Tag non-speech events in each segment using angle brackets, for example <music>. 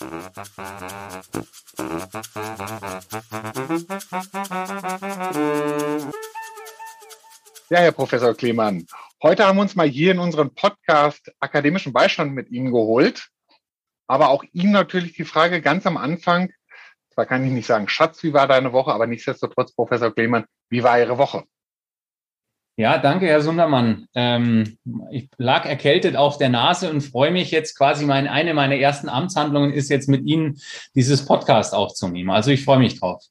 Ja, Herr Professor Klemann, heute haben wir uns mal hier in unserem Podcast akademischen Beistand mit Ihnen geholt. Aber auch Ihnen natürlich die Frage ganz am Anfang, zwar kann ich nicht sagen, Schatz, wie war deine Woche, aber nichtsdestotrotz, Professor Klemann, wie war Ihre Woche? Ja, danke, Herr Sundermann. Ähm, ich lag erkältet auf der Nase und freue mich jetzt quasi, mein, eine meiner ersten Amtshandlungen ist jetzt mit Ihnen dieses Podcast aufzunehmen. Also ich freue mich drauf.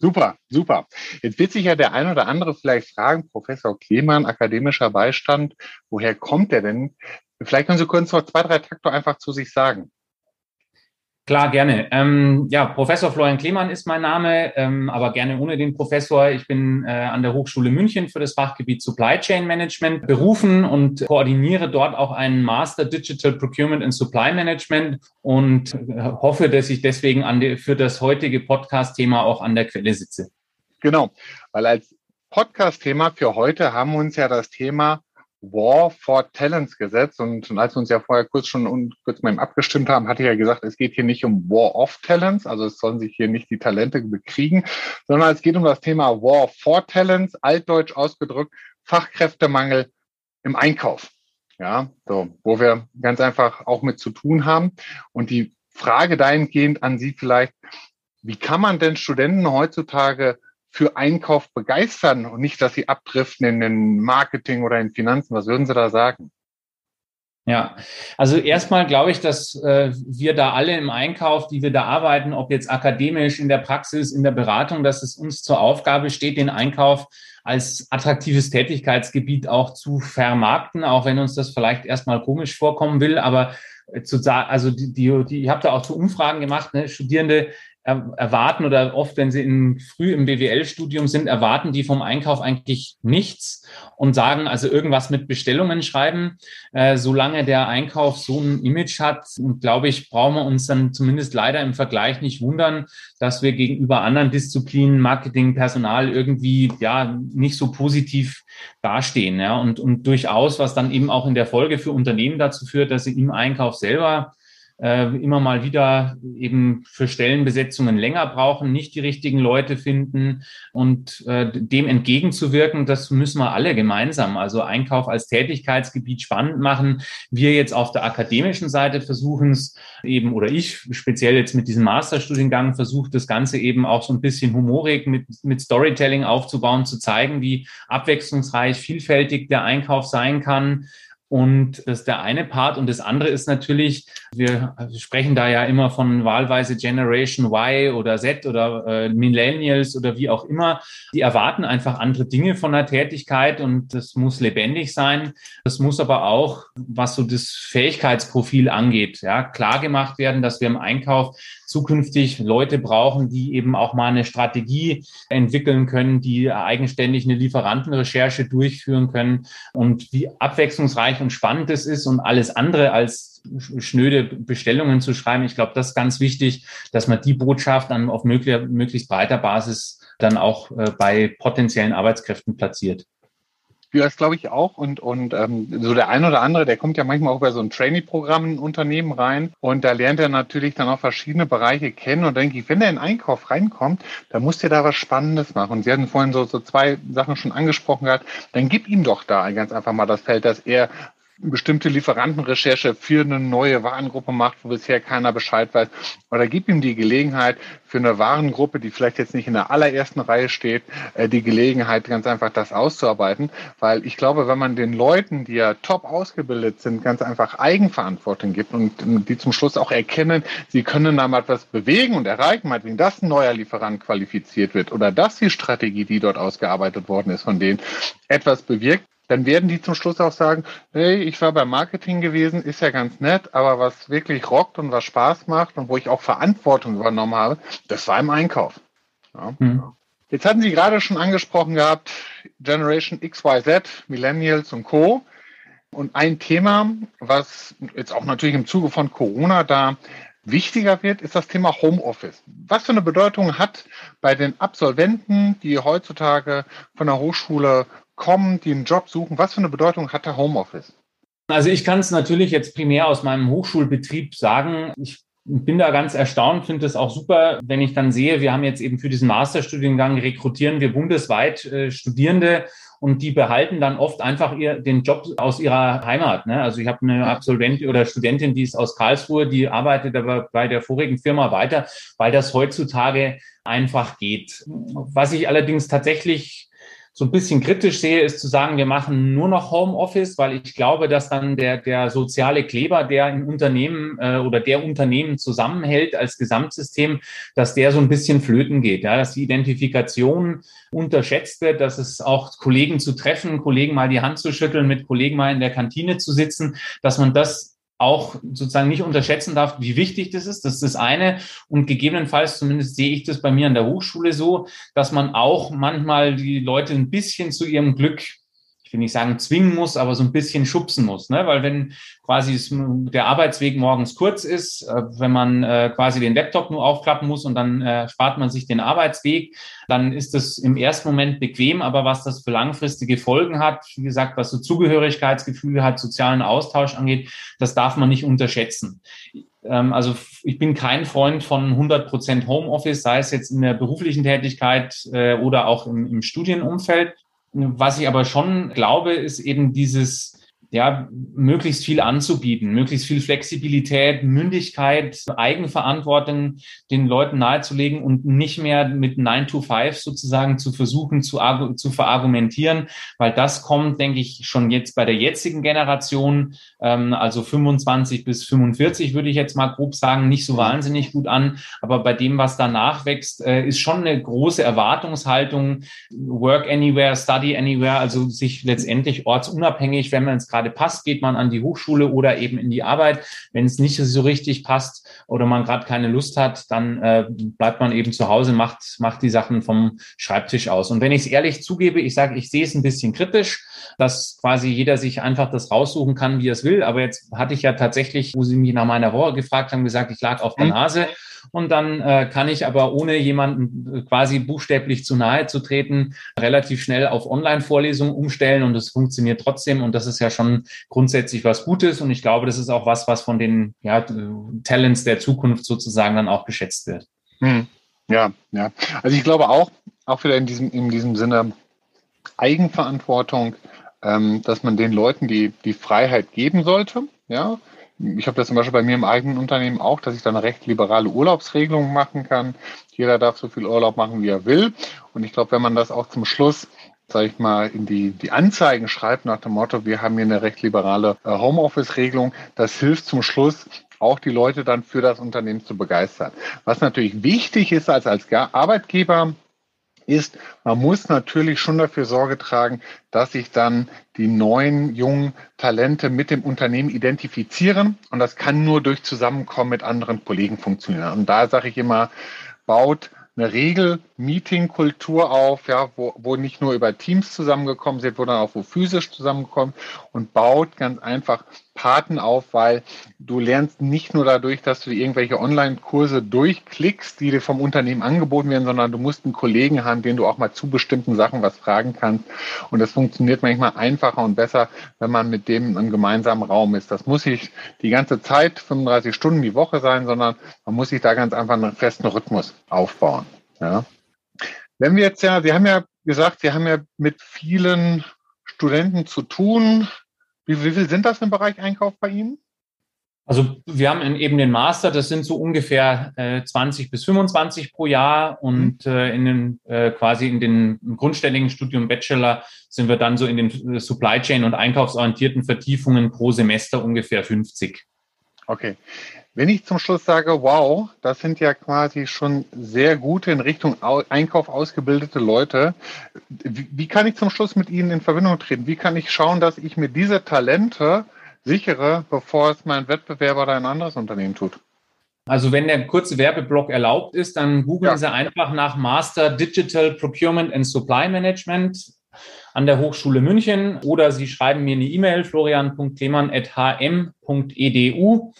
Super, super. Jetzt wird sich ja der ein oder andere vielleicht fragen, Professor Klemann, akademischer Beistand, woher kommt er denn? Vielleicht können Sie kurz noch zwei, drei Takte einfach zu sich sagen. Klar, gerne. Ähm, ja, Professor Florian Klemann ist mein Name, ähm, aber gerne ohne den Professor. Ich bin äh, an der Hochschule München für das Fachgebiet Supply Chain Management berufen und koordiniere dort auch einen Master Digital Procurement and Supply Management und äh, hoffe, dass ich deswegen die, für das heutige Podcast-Thema auch an der Quelle sitze. Genau, weil als Podcast-Thema für heute haben wir uns ja das Thema War for Talents gesetzt. Und, als wir uns ja vorher kurz schon und kurz mal abgestimmt haben, hatte ich ja gesagt, es geht hier nicht um War of Talents, also es sollen sich hier nicht die Talente bekriegen, sondern es geht um das Thema War for Talents, altdeutsch ausgedrückt, Fachkräftemangel im Einkauf. Ja, so, wo wir ganz einfach auch mit zu tun haben. Und die Frage dahingehend an Sie vielleicht, wie kann man denn Studenten heutzutage für Einkauf begeistern und nicht, dass sie abdriften in den Marketing oder in Finanzen. Was würden Sie da sagen? Ja, also erstmal glaube ich, dass äh, wir da alle im Einkauf, die wir da arbeiten, ob jetzt akademisch, in der Praxis, in der Beratung, dass es uns zur Aufgabe steht, den Einkauf als attraktives Tätigkeitsgebiet auch zu vermarkten, auch wenn uns das vielleicht erstmal komisch vorkommen will, aber zu sagen, also die, die, die, ihr habt da auch zu Umfragen gemacht, ne? Studierende erwarten oder oft, wenn sie in, früh im BWL-Studium sind, erwarten die vom Einkauf eigentlich nichts und sagen also irgendwas mit Bestellungen schreiben. Äh, solange der Einkauf so ein Image hat, glaube ich, brauchen wir uns dann zumindest leider im Vergleich nicht wundern, dass wir gegenüber anderen Disziplinen, Marketing, Personal irgendwie ja nicht so positiv dastehen. Ja, und, und durchaus, was dann eben auch in der Folge für Unternehmen dazu führt, dass sie im Einkauf selber immer mal wieder eben für Stellenbesetzungen länger brauchen, nicht die richtigen Leute finden und äh, dem entgegenzuwirken, das müssen wir alle gemeinsam. Also Einkauf als Tätigkeitsgebiet spannend machen. Wir jetzt auf der akademischen Seite versuchen es eben, oder ich speziell jetzt mit diesem Masterstudiengang versuche das Ganze eben auch so ein bisschen humorig mit, mit Storytelling aufzubauen, zu zeigen, wie abwechslungsreich, vielfältig der Einkauf sein kann und das ist der eine Part. Und das andere ist natürlich, wir sprechen da ja immer von wahlweise Generation Y oder Z oder äh, Millennials oder wie auch immer. Die erwarten einfach andere Dinge von der Tätigkeit und das muss lebendig sein. Das muss aber auch, was so das Fähigkeitsprofil angeht, ja, klar gemacht werden, dass wir im Einkauf zukünftig Leute brauchen, die eben auch mal eine Strategie entwickeln können, die eigenständig eine Lieferantenrecherche durchführen können und wie abwechslungsreich und spannend es ist und alles andere als schnöde Bestellungen zu schreiben. Ich glaube, das ist ganz wichtig, dass man die Botschaft dann auf möglichst breiter Basis dann auch äh, bei potenziellen Arbeitskräften platziert. Ja, das glaube ich auch. Und, und ähm, so der ein oder andere, der kommt ja manchmal auch bei so ein Trainee-Programm in ein Unternehmen rein und da lernt er natürlich dann auch verschiedene Bereiche kennen und denke ich, wenn er in Einkauf reinkommt, dann muss der da was Spannendes machen. Und Sie hatten vorhin so, so zwei Sachen schon angesprochen gehabt, dann gib ihm doch da ganz einfach mal das Feld, dass er bestimmte Lieferantenrecherche für eine neue Warengruppe macht, wo bisher keiner Bescheid weiß. Oder gib ihm die Gelegenheit für eine Warengruppe, die vielleicht jetzt nicht in der allerersten Reihe steht, äh, die Gelegenheit, ganz einfach das auszuarbeiten. Weil ich glaube, wenn man den Leuten, die ja top ausgebildet sind, ganz einfach Eigenverantwortung gibt und die zum Schluss auch erkennen, sie können da mal etwas bewegen und erreichen, meinetwegen, dass ein neuer Lieferant qualifiziert wird oder dass die Strategie, die dort ausgearbeitet worden ist, von denen etwas bewirkt, dann werden die zum Schluss auch sagen, hey, ich war beim Marketing gewesen, ist ja ganz nett, aber was wirklich rockt und was Spaß macht und wo ich auch Verantwortung übernommen habe, das war im Einkauf. Ja. Mhm. Jetzt hatten Sie gerade schon angesprochen gehabt, Generation XYZ, Millennials und Co. Und ein Thema, was jetzt auch natürlich im Zuge von Corona da wichtiger wird, ist das Thema Homeoffice. Was für eine Bedeutung hat bei den Absolventen, die heutzutage von der Hochschule kommen, die einen Job suchen, was für eine Bedeutung hat der Homeoffice? Also ich kann es natürlich jetzt primär aus meinem Hochschulbetrieb sagen. Ich bin da ganz erstaunt, finde es auch super, wenn ich dann sehe, wir haben jetzt eben für diesen Masterstudiengang rekrutieren wir bundesweit äh, Studierende und die behalten dann oft einfach ihr, den Job aus ihrer Heimat. Ne? Also ich habe eine Absolventin oder Studentin, die ist aus Karlsruhe, die arbeitet aber bei der vorigen Firma weiter, weil das heutzutage einfach geht. Was ich allerdings tatsächlich so ein bisschen kritisch sehe, ist zu sagen, wir machen nur noch Homeoffice, weil ich glaube, dass dann der, der soziale Kleber, der im Unternehmen äh, oder der Unternehmen zusammenhält als Gesamtsystem, dass der so ein bisschen flöten geht, ja, dass die Identifikation unterschätzt wird, dass es auch Kollegen zu treffen, Kollegen mal die Hand zu schütteln, mit Kollegen mal in der Kantine zu sitzen, dass man das auch sozusagen nicht unterschätzen darf, wie wichtig das ist. Das ist das eine. Und gegebenenfalls, zumindest sehe ich das bei mir an der Hochschule so, dass man auch manchmal die Leute ein bisschen zu ihrem Glück ich will nicht sagen zwingen muss, aber so ein bisschen schubsen muss. Ne? Weil wenn quasi der Arbeitsweg morgens kurz ist, äh, wenn man äh, quasi den Laptop nur aufklappen muss und dann äh, spart man sich den Arbeitsweg, dann ist das im ersten Moment bequem, aber was das für langfristige Folgen hat, wie gesagt, was so Zugehörigkeitsgefühle hat, sozialen Austausch angeht, das darf man nicht unterschätzen. Ähm, also ich bin kein Freund von 100 Prozent Homeoffice, sei es jetzt in der beruflichen Tätigkeit oder auch im, im Studienumfeld. Was ich aber schon glaube, ist eben dieses ja, möglichst viel anzubieten, möglichst viel Flexibilität, Mündigkeit, Eigenverantwortung den Leuten nahezulegen und nicht mehr mit 9 to 5 sozusagen zu versuchen zu, zu verargumentieren, weil das kommt, denke ich, schon jetzt bei der jetzigen Generation, ähm, also 25 bis 45 würde ich jetzt mal grob sagen, nicht so wahnsinnig gut an. Aber bei dem, was danach wächst, äh, ist schon eine große Erwartungshaltung, Work Anywhere, Study Anywhere, also sich letztendlich ortsunabhängig, wenn man es gerade gerade passt, geht man an die Hochschule oder eben in die Arbeit. Wenn es nicht so richtig passt oder man gerade keine Lust hat, dann äh, bleibt man eben zu Hause, macht, macht die Sachen vom Schreibtisch aus. Und wenn ich es ehrlich zugebe, ich sage, ich sehe es ein bisschen kritisch, dass quasi jeder sich einfach das raussuchen kann, wie er es will. Aber jetzt hatte ich ja tatsächlich, wo Sie mich nach meiner Woche gefragt haben, gesagt, ich lag auf der mhm. Nase. Und dann äh, kann ich aber, ohne jemanden äh, quasi buchstäblich zu nahe zu treten, relativ schnell auf Online-Vorlesungen umstellen und es funktioniert trotzdem. Und das ist ja schon grundsätzlich was Gutes. Und ich glaube, das ist auch was, was von den ja, Talents der Zukunft sozusagen dann auch geschätzt wird. Hm. Ja, ja. Also ich glaube auch, auch wieder in diesem, in diesem Sinne Eigenverantwortung, ähm, dass man den Leuten die, die Freiheit geben sollte. Ja, ich habe das zum Beispiel bei mir im eigenen Unternehmen auch, dass ich dann recht liberale Urlaubsregelung machen kann. Jeder darf so viel Urlaub machen, wie er will. Und ich glaube, wenn man das auch zum Schluss sage ich mal, in die, die Anzeigen schreibt nach dem Motto, wir haben hier eine recht liberale äh, Homeoffice-Regelung, das hilft zum Schluss auch die Leute dann für das Unternehmen zu begeistern. Was natürlich wichtig ist als, als Arbeitgeber, ist, man muss natürlich schon dafür Sorge tragen, dass sich dann die neuen jungen Talente mit dem Unternehmen identifizieren. Und das kann nur durch Zusammenkommen mit anderen Kollegen funktionieren. Und da sage ich immer, baut eine Regel-Meeting-Kultur auf, ja, wo, wo nicht nur über Teams zusammengekommen sind, dann auch wo physisch zusammenkommt und baut ganz einfach Paten auf, weil du lernst nicht nur dadurch, dass du irgendwelche Online-Kurse durchklickst, die dir vom Unternehmen angeboten werden, sondern du musst einen Kollegen haben, den du auch mal zu bestimmten Sachen was fragen kannst. Und das funktioniert manchmal einfacher und besser, wenn man mit dem einem gemeinsamen Raum ist. Das muss nicht die ganze Zeit 35 Stunden die Woche sein, sondern man muss sich da ganz einfach einen festen Rhythmus aufbauen. Ja. Wenn wir jetzt ja, wir haben ja gesagt, wir haben ja mit vielen Studenten zu tun, wie, wie viel sind das im Bereich Einkauf bei Ihnen? Also wir haben eben den Master, das sind so ungefähr äh, 20 bis 25 pro Jahr und mhm. äh, in den äh, quasi in den grundständigen Studium Bachelor sind wir dann so in den äh, Supply Chain und einkaufsorientierten Vertiefungen pro Semester ungefähr 50. Okay. Wenn ich zum Schluss sage, wow, das sind ja quasi schon sehr gute in Richtung Einkauf ausgebildete Leute, wie, wie kann ich zum Schluss mit Ihnen in Verbindung treten? Wie kann ich schauen, dass ich mir diese Talente sichere, bevor es mein Wettbewerber oder ein anderes Unternehmen tut? Also wenn der kurze Werbeblock erlaubt ist, dann googeln ja. Sie einfach nach Master Digital Procurement and Supply Management an der Hochschule München oder Sie schreiben mir eine E-Mail florian.klemann.hm.edu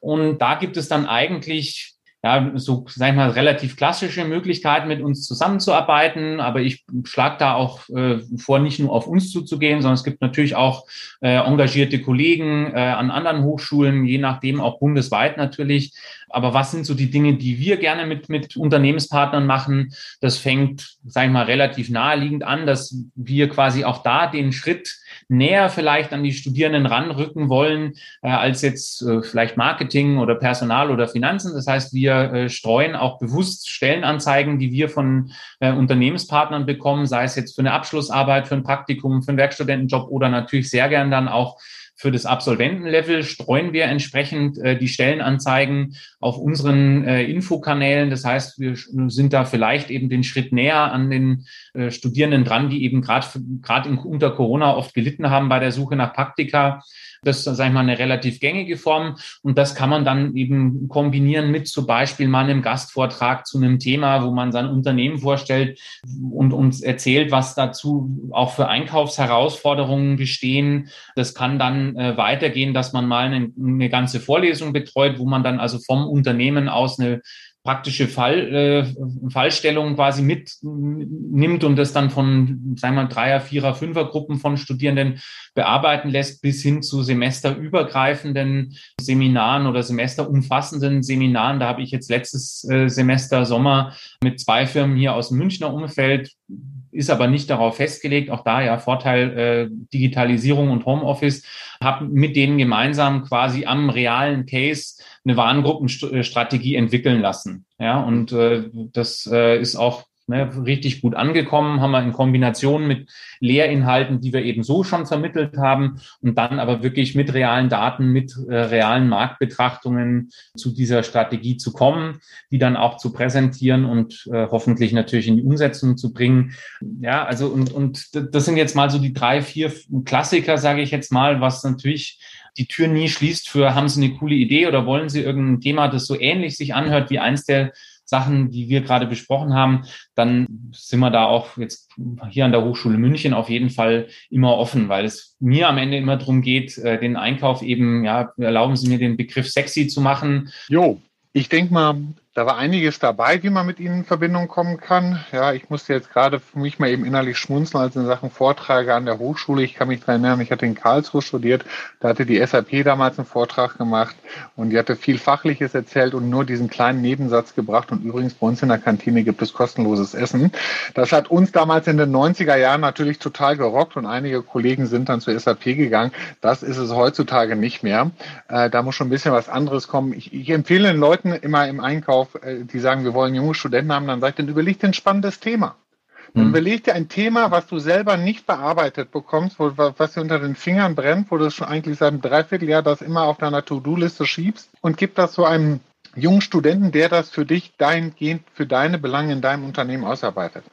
und da gibt es dann eigentlich ja, so, sag ich mal, relativ klassische Möglichkeiten mit uns zusammenzuarbeiten. Aber ich schlage da auch äh, vor, nicht nur auf uns zuzugehen, sondern es gibt natürlich auch äh, engagierte Kollegen äh, an anderen Hochschulen, je nachdem auch bundesweit natürlich. Aber was sind so die Dinge, die wir gerne mit, mit Unternehmenspartnern machen? Das fängt, sage ich mal, relativ naheliegend an, dass wir quasi auch da den Schritt näher vielleicht an die Studierenden ranrücken wollen, äh, als jetzt äh, vielleicht Marketing oder Personal oder Finanzen. Das heißt, wir äh, streuen auch bewusst Stellenanzeigen, die wir von äh, Unternehmenspartnern bekommen, sei es jetzt für eine Abschlussarbeit, für ein Praktikum, für einen Werkstudentenjob oder natürlich sehr gern dann auch für das Absolventenlevel streuen wir entsprechend äh, die Stellenanzeigen auf unseren äh, Infokanälen. Das heißt, wir sind da vielleicht eben den Schritt näher an den äh, Studierenden dran, die eben gerade gerade unter Corona oft gelitten haben bei der Suche nach Praktika. Das ist, sage ich mal, eine relativ gängige Form. Und das kann man dann eben kombinieren mit zum Beispiel mal einem Gastvortrag zu einem Thema, wo man sein Unternehmen vorstellt und uns erzählt, was dazu auch für Einkaufsherausforderungen bestehen. Das kann dann äh, weitergehen, dass man mal eine, eine ganze Vorlesung betreut, wo man dann also vom Unternehmen aus eine praktische Fall, äh, Fallstellung quasi mitnimmt und das dann von, sagen wir mal, Dreier-, Vierer-, Fünfer-Gruppen von Studierenden bearbeiten lässt, bis hin zu semesterübergreifenden Seminaren oder semesterumfassenden Seminaren. Da habe ich jetzt letztes äh, Semester Sommer mit zwei Firmen hier aus dem Münchner Umfeld ist aber nicht darauf festgelegt. Auch da ja Vorteil äh, Digitalisierung und Homeoffice. Habe mit denen gemeinsam quasi am realen Case eine Warengruppenstrategie entwickeln lassen. Ja, und äh, das äh, ist auch ne, richtig gut angekommen, haben wir in Kombination mit Lehrinhalten, die wir eben so schon vermittelt haben und dann aber wirklich mit realen Daten, mit äh, realen Marktbetrachtungen zu dieser Strategie zu kommen, die dann auch zu präsentieren und äh, hoffentlich natürlich in die Umsetzung zu bringen. Ja, also und, und das sind jetzt mal so die drei, vier Klassiker, sage ich jetzt mal, was natürlich die Tür nie schließt für, haben Sie eine coole Idee oder wollen Sie irgendein Thema, das so ähnlich sich anhört wie eins der Sachen, die wir gerade besprochen haben, dann sind wir da auch jetzt hier an der Hochschule München auf jeden Fall immer offen, weil es mir am Ende immer darum geht, äh, den Einkauf eben, ja, erlauben Sie mir den Begriff sexy zu machen. Jo, ich denke mal, da war einiges dabei, wie man mit ihnen in Verbindung kommen kann. Ja, ich musste jetzt gerade für mich mal eben innerlich schmunzeln, als in Sachen Vorträge an der Hochschule. Ich kann mich daran erinnern, ich hatte in Karlsruhe studiert, da hatte die SAP damals einen Vortrag gemacht und die hatte viel Fachliches erzählt und nur diesen kleinen Nebensatz gebracht. Und übrigens bei uns in der Kantine gibt es kostenloses Essen. Das hat uns damals in den 90er Jahren natürlich total gerockt und einige Kollegen sind dann zur SAP gegangen. Das ist es heutzutage nicht mehr. Äh, da muss schon ein bisschen was anderes kommen. Ich, ich empfehle den Leuten immer im Einkauf, auf, äh, die sagen, wir wollen junge Studenten haben, dann sagt, dann überleg dir ein spannendes Thema. Dann hm. überleg dir ein Thema, was du selber nicht bearbeitet bekommst, wo, was dir unter den Fingern brennt, wo du schon eigentlich seit einem Dreivierteljahr das immer auf deiner To-Do-Liste schiebst und gib das so einem jungen Studenten, der das für dich dahingehend für deine Belange in deinem Unternehmen ausarbeitet.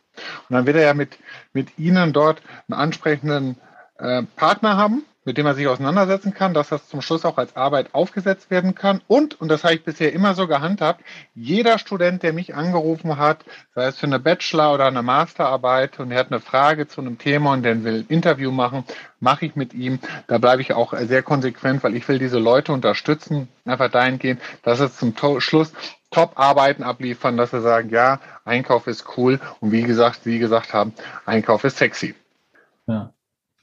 Und dann wird er ja mit, mit Ihnen dort einen ansprechenden äh, Partner haben, mit dem man sich auseinandersetzen kann, dass das zum Schluss auch als Arbeit aufgesetzt werden kann. Und, und das habe ich bisher immer so gehandhabt, jeder Student, der mich angerufen hat, sei es für eine Bachelor- oder eine Masterarbeit und er hat eine Frage zu einem Thema und der will ein Interview machen, mache ich mit ihm. Da bleibe ich auch sehr konsequent, weil ich will diese Leute unterstützen, einfach dahingehend, dass es zum Schluss Top-Arbeiten abliefern, dass sie sagen, ja, Einkauf ist cool und wie gesagt, Sie gesagt haben, Einkauf ist sexy. Ja.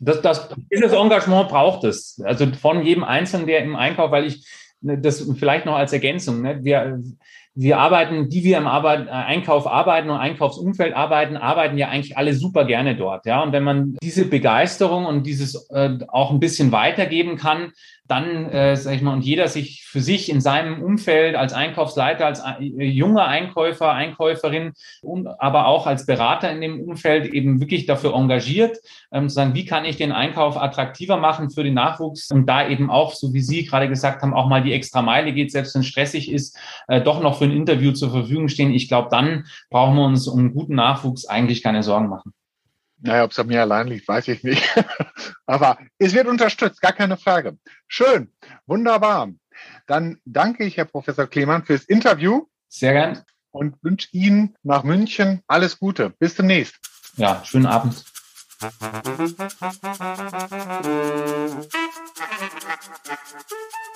Das, das, dieses Engagement braucht es. Also von jedem Einzelnen, der im Einkauf, weil ich ne, das vielleicht noch als Ergänzung, ne, wir, wir arbeiten, die wir im Arbeit, äh, Einkauf arbeiten und Einkaufsumfeld arbeiten, arbeiten ja eigentlich alle super gerne dort. Ja, und wenn man diese Begeisterung und dieses äh, auch ein bisschen weitergeben kann, dann, äh, sag ich mal, und jeder sich für sich in seinem Umfeld als Einkaufsleiter, als äh, junger Einkäufer, Einkäuferin und aber auch als Berater in dem Umfeld eben wirklich dafür engagiert, ähm, zu sagen, wie kann ich den Einkauf attraktiver machen für den Nachwuchs und da eben auch, so wie Sie gerade gesagt haben, auch mal die extra Meile geht, selbst wenn es stressig ist, äh, doch noch für ein Interview zur Verfügung stehen. Ich glaube, dann brauchen wir uns um guten Nachwuchs eigentlich keine Sorgen machen. Naja, ob es an mir allein liegt, weiß ich nicht. <laughs> Aber es wird unterstützt, gar keine Frage. Schön, wunderbar. Dann danke ich, Herr Professor Klemann, fürs Interview. Sehr gern. Und wünsche Ihnen nach München alles Gute. Bis demnächst. Ja, schönen Abend. <laughs>